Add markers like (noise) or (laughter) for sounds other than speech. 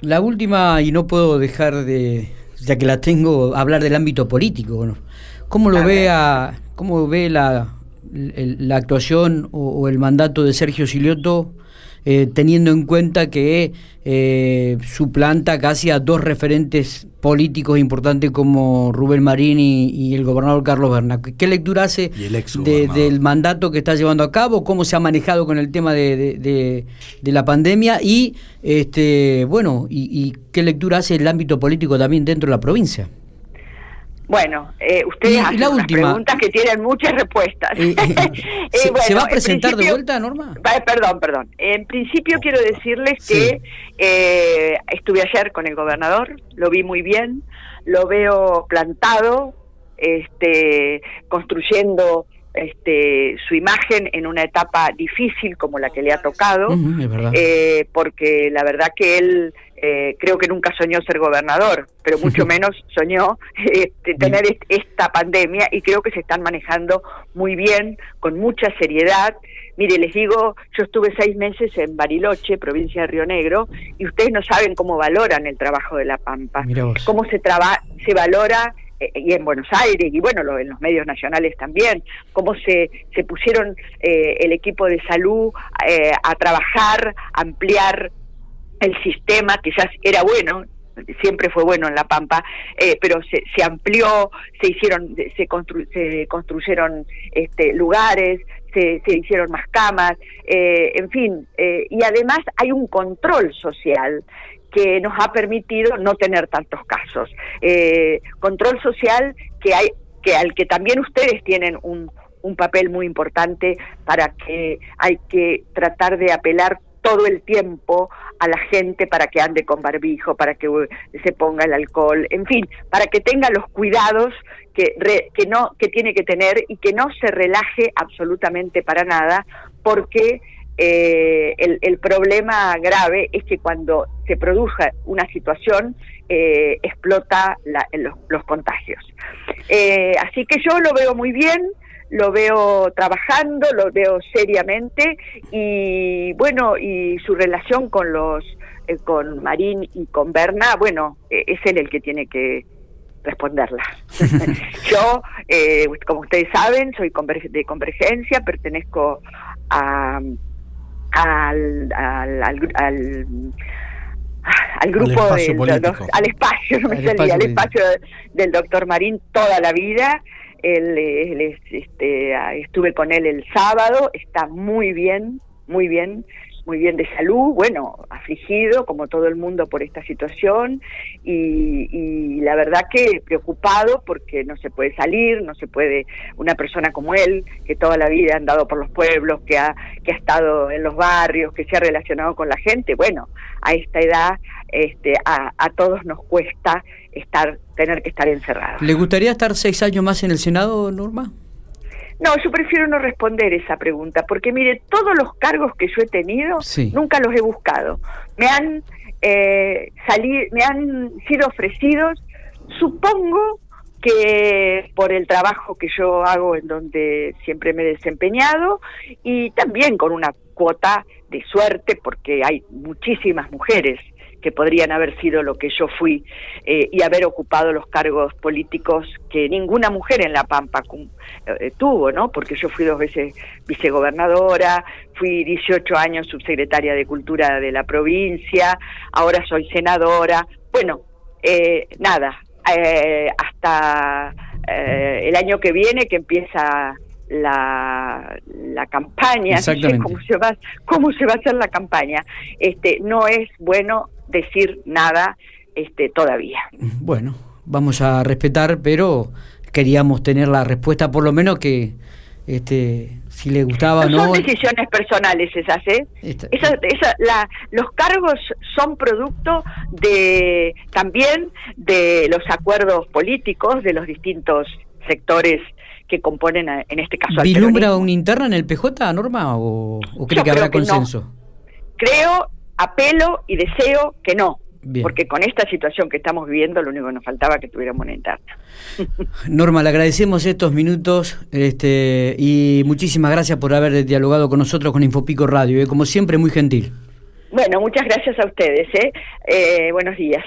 La última, y no puedo dejar de, ya que la tengo, hablar del ámbito político. ¿Cómo lo ve, a, cómo ve la, la actuación o, el mandato de Sergio Silioto eh, teniendo en cuenta que eh, suplanta casi a dos referentes políticos importantes como Rubén Marín y, el gobernador Carlos Berna. ¿Qué lectura hace del mandato que está llevando a cabo? ¿Cómo se ha manejado con el tema de, la pandemia? Y, este, bueno, y qué lectura hace el ámbito político también dentro de la provincia? Bueno, eh, ustedes hacen unas preguntas que tienen muchas respuestas. Eh, eh, (laughs) ¿se, va a presentar de vuelta, Norma? Perdón, perdón. En principio quiero decirles que estuve ayer con el gobernador, lo vi muy bien, lo veo plantado, este, construyendo este, su imagen en una etapa difícil como la que le ha tocado, porque la verdad que él eh, creo que nunca soñó ser gobernador, pero mucho (laughs) menos soñó este, tener esta pandemia y creo que se están manejando muy bien, con mucha seriedad. Mire, les digo, yo estuve seis meses en Bariloche, provincia de Río Negro, y ustedes no saben cómo valoran el trabajo de La Pampa, cómo se, traba, se valora eh, y en Buenos Aires y bueno, en los medios nacionales también, cómo se, se pusieron eh, el equipo de salud a trabajar, ampliar el sistema quizás era bueno, siempre fue bueno en La Pampa, eh, pero se, se, amplió, se hicieron, se, se construyeron este, lugares, se, se, hicieron más camas, eh, en fin, eh, y además hay un control social que nos ha permitido no tener tantos casos. control social que hay, que al que también ustedes tienen un, un papel muy importante para que hay que tratar de apelar todo el tiempo a la gente para que ande con barbijo, para que uh, se ponga el alcohol, en fin, para que tenga los cuidados que, que no que tiene que tener y que no se relaje absolutamente para nada, porque eh, el, problema grave es que cuando se produce una situación eh, explota los, los, contagios. Eh, así que yo lo veo muy bien lo veo trabajando, lo veo seriamente y bueno, y su relación con los eh, con Marín y con Berna, bueno, eh, es él el que tiene que responderla. (laughs) Yo, eh, como ustedes saben, soy de Convergencia, pertenezco a, al, al, al, al grupo al espacio, (laughs) del, al espacio, no me salía, al espacio del doctor Marín toda la vida él, este, estuve con él el sábado, está muy bien, muy bien, muy bien de salud, bueno, afligido como todo el mundo por esta situación y, la verdad que preocupado porque no se puede salir, no se puede, una persona como él, que toda la vida ha andado por los pueblos, que ha, que ha estado en los barrios, que se ha relacionado con la gente, bueno, a esta edad este, a, a todos nos cuesta estar, tener que estar encerrados. ¿Le gustaría estar seis años más en el Senado, Norma? No, yo prefiero no responder esa pregunta, porque mire, todos los cargos que yo he tenido nunca los he buscado. Me han eh, me han sido ofrecidos, supongo que por el trabajo que yo hago en donde siempre me he desempeñado y también con una cuota de suerte porque hay muchísimas mujeres que podrían haber sido lo que yo fui eh, y haber ocupado los cargos políticos que ninguna mujer en La Pampa eh, tuvo, ¿no? Porque yo fui dos veces vicegobernadora, fui 18 años subsecretaria de Cultura de la provincia, ahora soy senadora. Bueno, eh, nada, hasta el año que viene que empieza la, la campaña, cómo se va cómo se va a hacer la campaña. Este no es bueno decir nada este, todavía. Bueno, vamos a respetar, pero queríamos tener la respuesta, por lo menos que este, si le gustaba o no. Son decisiones personales esas, ¿eh? Esa, la, los cargos son producto de también de los acuerdos políticos de los distintos sectores que componen, en este caso, ¿Vilumbra una interna en el PJ, Norma, o, cree que habrá consenso? Creo apelo y deseo que no. Porque con esta situación que estamos viviendo, lo único que nos faltaba que tuviéramos una interna. (laughs) Norma, le agradecemos estos minutos este, y muchísimas gracias por haber dialogado con nosotros con Infopico Radio. ¿eh? como siempre, muy gentil. Bueno, muchas gracias a ustedes. ¿eh? eh buenos días.